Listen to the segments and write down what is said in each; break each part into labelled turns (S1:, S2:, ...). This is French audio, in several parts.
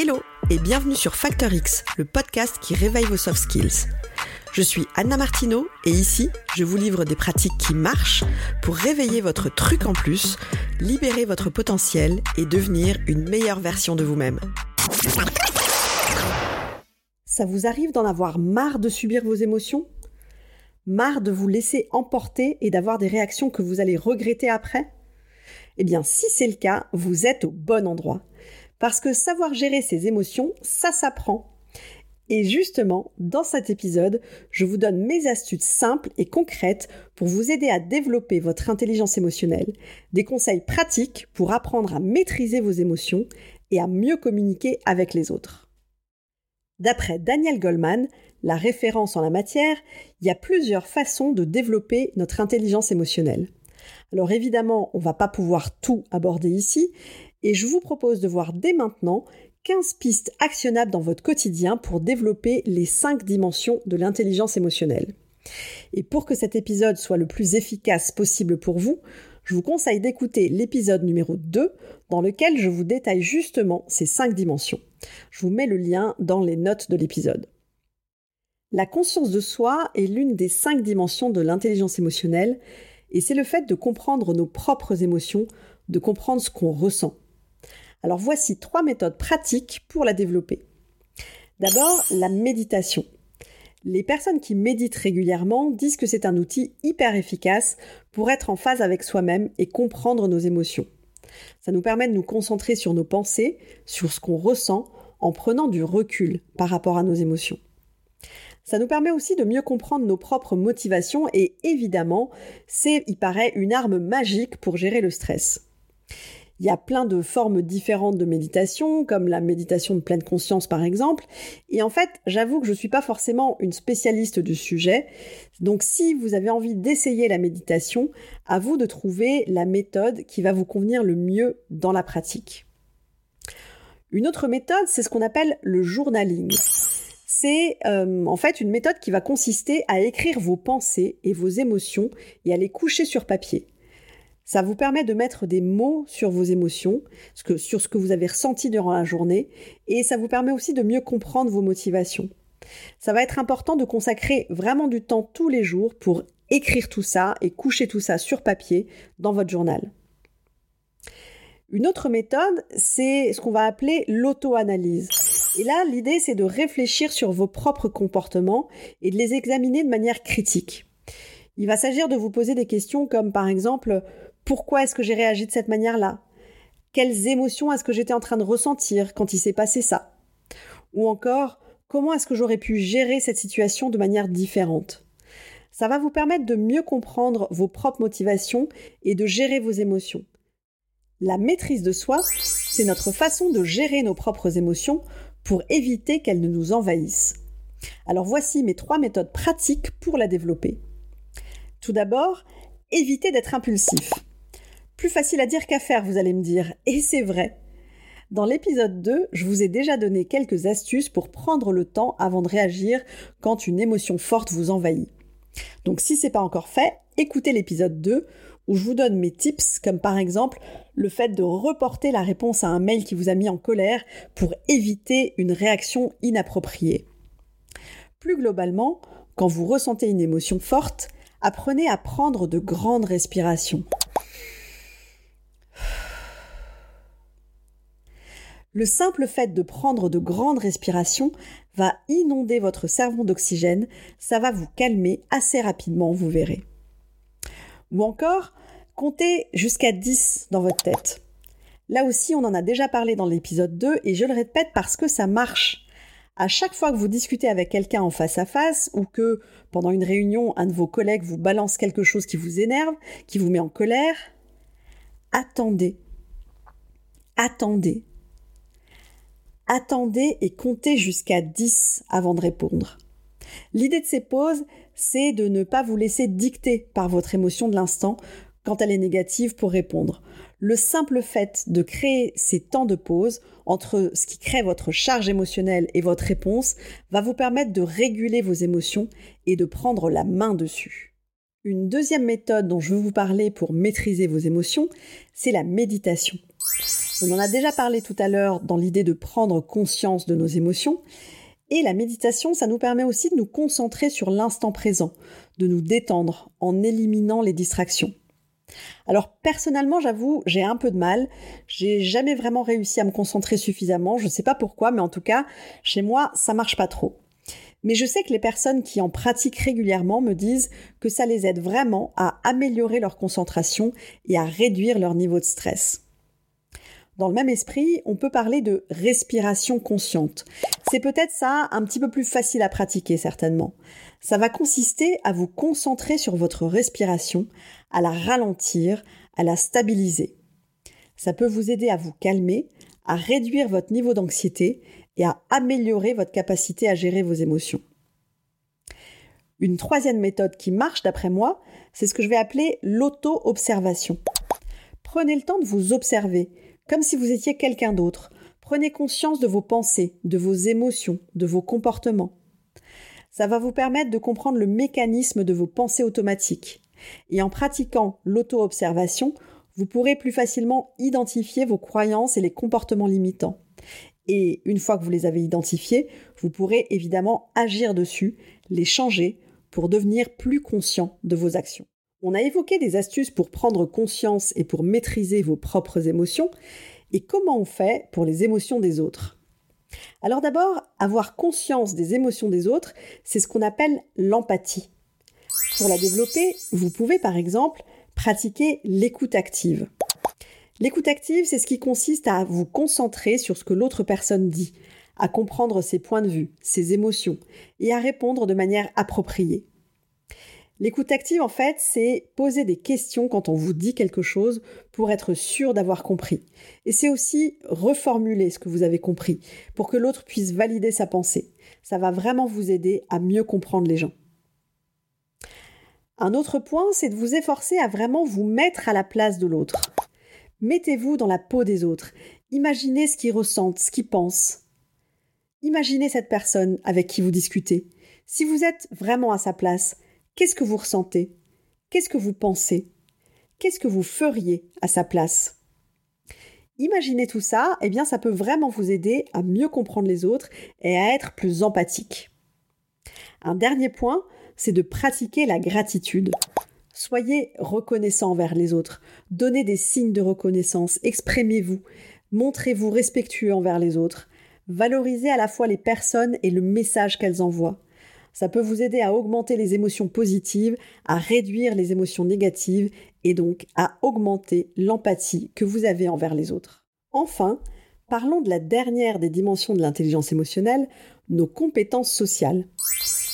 S1: Hello et bienvenue sur Factor X, le podcast qui réveille vos soft skills. Je suis Anna Martineau et ici, je vous livre des pratiques qui marchent pour réveiller votre truc en plus, libérer votre potentiel et devenir une meilleure version de vous-même. Ça vous arrive d'en avoir marre de subir vos émotions? Marre de vous laisser emporter et d'avoir des réactions que vous allez regretter après? Eh bien, si c'est le cas, vous êtes au bon endroit. Parce que savoir gérer ses émotions, ça s'apprend. Et justement, dans cet épisode, je vous donne mes astuces simples et concrètes pour vous aider à développer votre intelligence émotionnelle, des conseils pratiques pour apprendre à maîtriser vos émotions et à mieux communiquer avec les autres. D'après Daniel Goldman, la référence en la matière, il y a plusieurs façons de développer notre intelligence émotionnelle. Alors évidemment, on ne va pas pouvoir tout aborder ici, et je vous propose de voir dès maintenant 15 pistes actionnables dans votre quotidien pour développer les 5 dimensions de l'intelligence émotionnelle. Et pour que cet épisode soit le plus efficace possible pour vous, je vous conseille d'écouter l'épisode numéro 2 dans lequel je vous détaille justement ces 5 dimensions. Je vous mets le lien dans les notes de l'épisode. La conscience de soi est l'une des 5 dimensions de l'intelligence émotionnelle et c'est le fait de comprendre nos propres émotions, de comprendre ce qu'on ressent. Alors voici trois méthodes pratiques pour la développer. D'abord, la méditation. Les personnes qui méditent régulièrement disent que c'est un outil hyper efficace pour être en phase avec soi-même et comprendre nos émotions. Ça nous permet de nous concentrer sur nos pensées, sur ce qu'on ressent, en prenant du recul par rapport à nos émotions. Ça nous permet aussi de mieux comprendre nos propres motivations et évidemment, c'est, il paraît, une arme magique pour gérer le stress. Il y a plein de formes différentes de méditation, comme la méditation de pleine conscience par exemple. Et en fait, j'avoue que je ne suis pas forcément une spécialiste du sujet. Donc si vous avez envie d'essayer la méditation, à vous de trouver la méthode qui va vous convenir le mieux dans la pratique. Une autre méthode, c'est ce qu'on appelle le journaling. C'est euh, en fait une méthode qui va consister à écrire vos pensées et vos émotions et à les coucher sur papier. Ça vous permet de mettre des mots sur vos émotions, sur ce que vous avez ressenti durant la journée, et ça vous permet aussi de mieux comprendre vos motivations. Ça va être important de consacrer vraiment du temps tous les jours pour écrire tout ça et coucher tout ça sur papier dans votre journal. Une autre méthode, c'est ce qu'on va appeler l'auto-analyse. Et là, l'idée, c'est de réfléchir sur vos propres comportements et de les examiner de manière critique. Il va s'agir de vous poser des questions comme par exemple pourquoi est-ce que j'ai réagi de cette manière-là? Quelles émotions est-ce que j'étais en train de ressentir quand il s'est passé ça? Ou encore, comment est-ce que j'aurais pu gérer cette situation de manière différente? Ça va vous permettre de mieux comprendre vos propres motivations et de gérer vos émotions. La maîtrise de soi, c'est notre façon de gérer nos propres émotions pour éviter qu'elles ne nous envahissent. Alors voici mes trois méthodes pratiques pour la développer. Tout d'abord, évitez d'être impulsif. Plus facile à dire qu'à faire, vous allez me dire. Et c'est vrai. Dans l'épisode 2, je vous ai déjà donné quelques astuces pour prendre le temps avant de réagir quand une émotion forte vous envahit. Donc si c'est pas encore fait, écoutez l'épisode 2 où je vous donne mes tips comme par exemple le fait de reporter la réponse à un mail qui vous a mis en colère pour éviter une réaction inappropriée. Plus globalement, quand vous ressentez une émotion forte, apprenez à prendre de grandes respirations. Le simple fait de prendre de grandes respirations va inonder votre cerveau d'oxygène, ça va vous calmer assez rapidement, vous verrez. Ou encore, comptez jusqu'à 10 dans votre tête. Là aussi, on en a déjà parlé dans l'épisode 2 et je le répète parce que ça marche. À chaque fois que vous discutez avec quelqu'un en face à face ou que pendant une réunion, un de vos collègues vous balance quelque chose qui vous énerve, qui vous met en colère, attendez. Attendez attendez et comptez jusqu'à 10 avant de répondre. L'idée de ces pauses, c'est de ne pas vous laisser dicter par votre émotion de l'instant quand elle est négative pour répondre. Le simple fait de créer ces temps de pause entre ce qui crée votre charge émotionnelle et votre réponse va vous permettre de réguler vos émotions et de prendre la main dessus. Une deuxième méthode dont je veux vous parler pour maîtriser vos émotions, c'est la méditation. On en a déjà parlé tout à l'heure dans l'idée de prendre conscience de nos émotions. Et la méditation, ça nous permet aussi de nous concentrer sur l'instant présent, de nous détendre en éliminant les distractions. Alors personnellement, j'avoue, j'ai un peu de mal. J'ai jamais vraiment réussi à me concentrer suffisamment. Je ne sais pas pourquoi, mais en tout cas, chez moi, ça marche pas trop. Mais je sais que les personnes qui en pratiquent régulièrement me disent que ça les aide vraiment à améliorer leur concentration et à réduire leur niveau de stress. Dans le même esprit, on peut parler de respiration consciente. C'est peut-être ça un petit peu plus facile à pratiquer certainement. Ça va consister à vous concentrer sur votre respiration, à la ralentir, à la stabiliser. Ça peut vous aider à vous calmer, à réduire votre niveau d'anxiété et à améliorer votre capacité à gérer vos émotions. Une troisième méthode qui marche d'après moi, c'est ce que je vais appeler l'auto-observation. Prenez le temps de vous observer, comme si vous étiez quelqu'un d'autre. Prenez conscience de vos pensées, de vos émotions, de vos comportements. Ça va vous permettre de comprendre le mécanisme de vos pensées automatiques. Et en pratiquant l'auto-observation, vous pourrez plus facilement identifier vos croyances et les comportements limitants. Et une fois que vous les avez identifiés, vous pourrez évidemment agir dessus, les changer pour devenir plus conscient de vos actions. On a évoqué des astuces pour prendre conscience et pour maîtriser vos propres émotions. Et comment on fait pour les émotions des autres? Alors d'abord, avoir conscience des émotions des autres, c'est ce qu'on appelle l'empathie. Pour la développer, vous pouvez par exemple pratiquer l'écoute active. L'écoute active, c'est ce qui consiste à vous concentrer sur ce que l'autre personne dit, à comprendre ses points de vue, ses émotions, et à répondre de manière appropriée. L'écoute active, en fait, c'est poser des questions quand on vous dit quelque chose pour être sûr d'avoir compris. Et c'est aussi reformuler ce que vous avez compris pour que l'autre puisse valider sa pensée. Ça va vraiment vous aider à mieux comprendre les gens. Un autre point, c'est de vous efforcer à vraiment vous mettre à la place de l'autre. Mettez-vous dans la peau des autres. Imaginez ce qu'ils ressentent, ce qu'ils pensent. Imaginez cette personne avec qui vous discutez. Si vous êtes vraiment à sa place, qu'est-ce que vous ressentez? Qu'est-ce que vous pensez? Qu'est-ce que vous feriez à sa place? Imaginez tout ça, eh bien ça peut vraiment vous aider à mieux comprendre les autres et à être plus empathique. Un dernier point, c'est de pratiquer la gratitude. Soyez reconnaissant envers les autres. Donnez des signes de reconnaissance. Exprimez-vous. Montrez-vous respectueux envers les autres. Valorisez à la fois les personnes et le message qu'elles envoient. Ça peut vous aider à augmenter les émotions positives, à réduire les émotions négatives et donc à augmenter l'empathie que vous avez envers les autres. Enfin, parlons de la dernière des dimensions de l'intelligence émotionnelle, nos compétences sociales.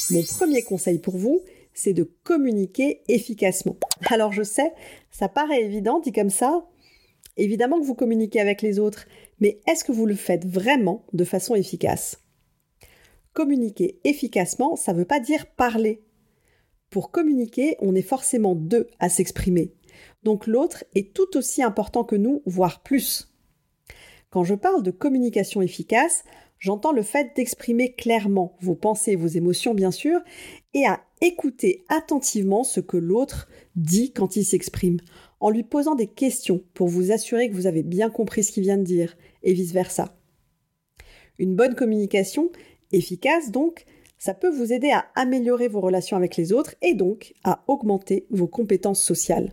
S1: Mon premier conseil pour vous, c'est de communiquer efficacement. Alors je sais, ça paraît évident dit comme ça. Évidemment que vous communiquez avec les autres, mais est-ce que vous le faites vraiment de façon efficace? Communiquer efficacement, ça ne veut pas dire parler. Pour communiquer, on est forcément deux à s'exprimer. Donc l'autre est tout aussi important que nous, voire plus. Quand je parle de communication efficace, j'entends le fait d'exprimer clairement vos pensées, vos émotions bien sûr, et à écouter attentivement ce que l'autre dit quand il s'exprime, en lui posant des questions pour vous assurer que vous avez bien compris ce qu'il vient de dire, et vice-versa. Une bonne communication, efficace donc, ça peut vous aider à améliorer vos relations avec les autres et donc à augmenter vos compétences sociales.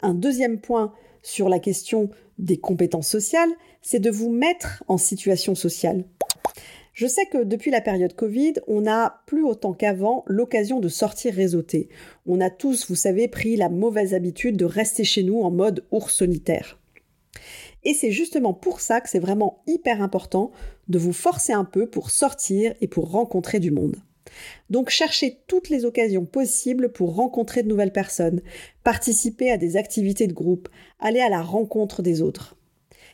S1: Un deuxième point sur la question des compétences sociales, c'est de vous mettre en situation sociale. Je sais que depuis la période Covid, on n'a plus autant qu'avant l'occasion de sortir réseauter. On a tous, vous savez, pris la mauvaise habitude de rester chez nous en mode ours solitaire. Et c'est justement pour ça que c'est vraiment hyper important de vous forcer un peu pour sortir et pour rencontrer du monde. Donc cherchez toutes les occasions possibles pour rencontrer de nouvelles personnes, participer à des activités de groupe, aller à la rencontre des autres.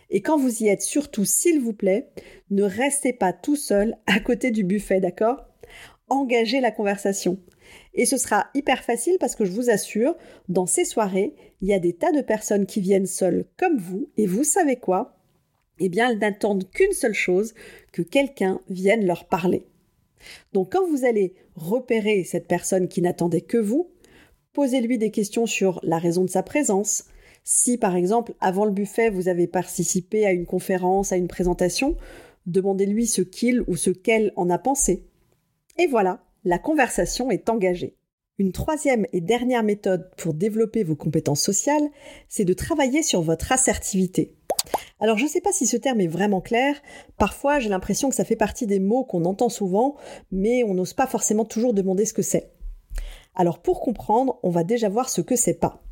S1: Et quand vous y êtes, surtout, s'il vous plaît, ne restez pas tout seul à côté du buffet, d'accord? Engagez la conversation. Et ce sera hyper facile parce que je vous assure, dans ces soirées, il y a des tas de personnes qui viennent seules comme vous, et vous savez quoi? Eh bien, elles n'attendent qu'une seule chose, que quelqu'un vienne leur parler. Donc quand vous allez repérer cette personne qui n'attendait que vous, posez-lui des questions sur la raison de sa présence, Si par exemple, avant le buffet, vous avez participé à une conférence, à une présentation, demandez-lui ce qu'il ou ce qu'elle en a pensé. Et voilà, la conversation est engagée. Une troisième et dernière méthode pour développer vos compétences sociales, c'est de travailler sur votre assertivité. Alors je ne sais pas si ce terme est vraiment clair, parfois j'ai l'impression que ça fait partie des mots qu'on entend souvent, mais on n'ose pas forcément toujours demander ce que c'est. Alors pour comprendre, on va déjà voir ce que c'est pas.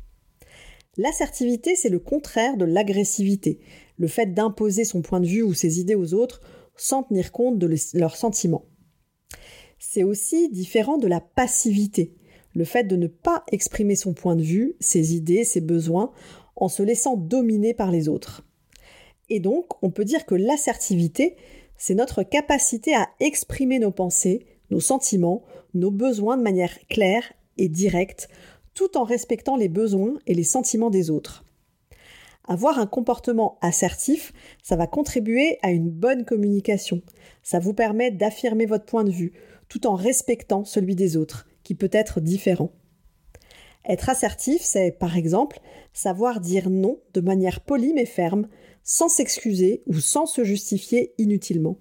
S1: L'assertivité, c'est le contraire de l'agressivité, le fait d'imposer son point de vue ou ses idées aux autres sans tenir compte de leurs sentiments. C'est aussi différent de la passivité, le fait de ne pas exprimer son point de vue, ses idées, ses besoins, en se laissant dominer par les autres. Et donc, on peut dire que l'assertivité, c'est notre capacité à exprimer nos pensées, nos sentiments, nos besoins de manière claire et directe, tout en respectant les besoins et les sentiments des autres. Avoir un comportement assertif, ça va contribuer à une bonne communication. Ça vous permet d'affirmer votre point de vue, tout en respectant celui des autres, qui peut être différent. Être assertif, c'est par exemple savoir dire non de manière polie mais ferme, sans s'excuser ou sans se justifier inutilement.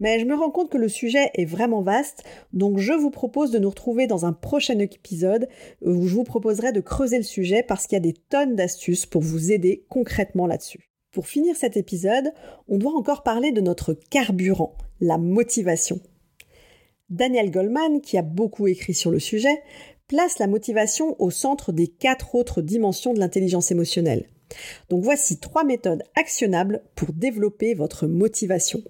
S1: Mais je me rends compte que le sujet est vraiment vaste, donc je vous propose de nous retrouver dans un prochain épisode où je vous proposerai de creuser le sujet parce qu'il y a des tonnes d'astuces pour vous aider concrètement là-dessus. Pour finir cet épisode, on doit encore parler de notre carburant, la motivation. Daniel Goldman, qui a beaucoup écrit sur le sujet, place la motivation au centre des quatre autres dimensions de l'intelligence émotionnelle. Donc voici trois méthodes actionnables pour développer votre motivation.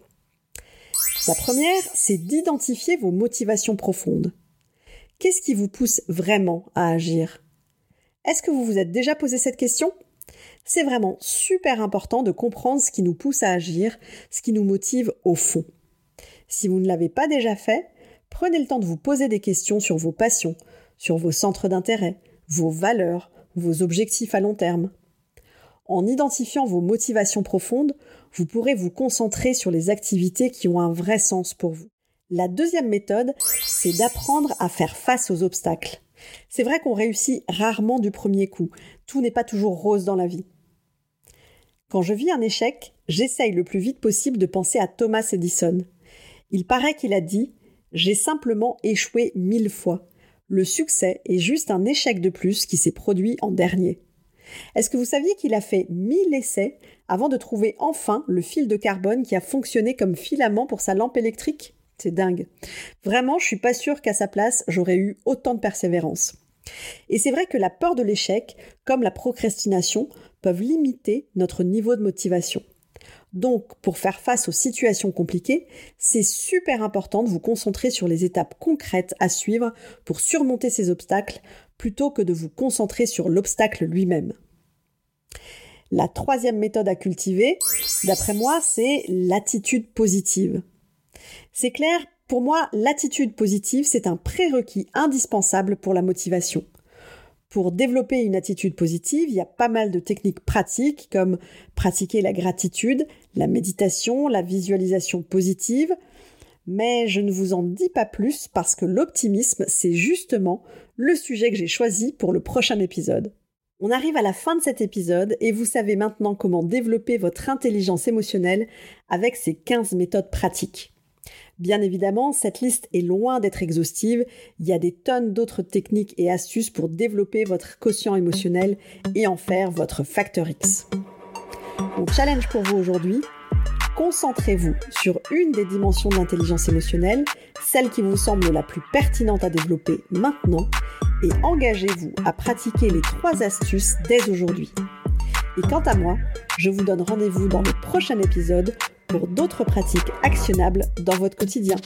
S1: La première, c'est d'identifier vos motivations profondes. Qu'est-ce qui vous pousse vraiment à agir? Est-ce que vous vous êtes déjà posé cette question? C'est vraiment super important de comprendre ce qui nous pousse à agir, ce qui nous motive au fond. Si vous ne l'avez pas déjà fait, prenez le temps de vous poser des questions sur vos passions, sur vos centres d'intérêt, vos valeurs, vos objectifs à long terme. En identifiant vos motivations profondes, vous pourrez vous concentrer sur les activités qui ont un vrai sens pour vous. La deuxième méthode, c'est d'apprendre à faire face aux obstacles. C'est vrai qu'on réussit rarement du premier coup. Tout n'est pas toujours rose dans la vie. Quand je vis un échec, j'essaye le plus vite possible de penser à Thomas Edison. Il paraît qu'il a dit J'ai simplement échoué mille fois. Le succès est juste un échec de plus qui s'est produit en dernier. Est-ce que vous saviez qu'il a fait mille essais avant de trouver enfin le fil de carbone qui a fonctionné comme filament pour sa lampe électrique? C'est dingue. Vraiment, je suis pas sûre qu'à sa place, j'aurais eu autant de persévérance. Et c'est vrai que la peur de l'échec, comme la procrastination, peuvent limiter notre niveau de motivation. Donc, pour faire face aux situations compliquées, c'est super important de vous concentrer sur les étapes concrètes à suivre pour surmonter ces obstacles plutôt que de vous concentrer sur l'obstacle lui-même. La troisième méthode à cultiver, d'après moi, c'est l'attitude positive. C'est clair, pour moi, l'attitude positive, c'est un prérequis indispensable pour la motivation. Pour développer une attitude positive, il y a pas mal de techniques pratiques comme pratiquer la gratitude, la méditation, la visualisation positive. Mais je ne vous en dis pas plus parce que l'optimisme, c'est justement le sujet que j'ai choisi pour le prochain épisode. On arrive à la fin de cet épisode et vous savez maintenant comment développer votre intelligence émotionnelle avec ces 15 méthodes pratiques. Bien évidemment, cette liste est loin d'être exhaustive. Il y a des tonnes d'autres techniques et astuces pour développer votre quotient émotionnel et en faire votre facteur X. Mon challenge pour vous aujourd'hui, concentrez-vous sur une des dimensions de l'intelligence émotionnelle, celle qui vous semble la plus pertinente à développer maintenant, et engagez-vous à pratiquer les trois astuces dès aujourd'hui. Et quant à moi, je vous donne rendez-vous dans le prochain épisode pour d'autres pratiques actionnables dans votre quotidien.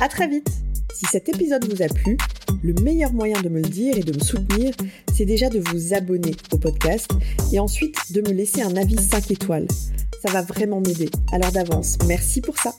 S1: À très vite! Si cet épisode vous a plu, le meilleur moyen de me le dire et de me soutenir, c'est déjà de vous abonner au podcast et ensuite de me laisser un avis 5 étoiles. Ça va vraiment m'aider. Alors d'avance, merci pour ça.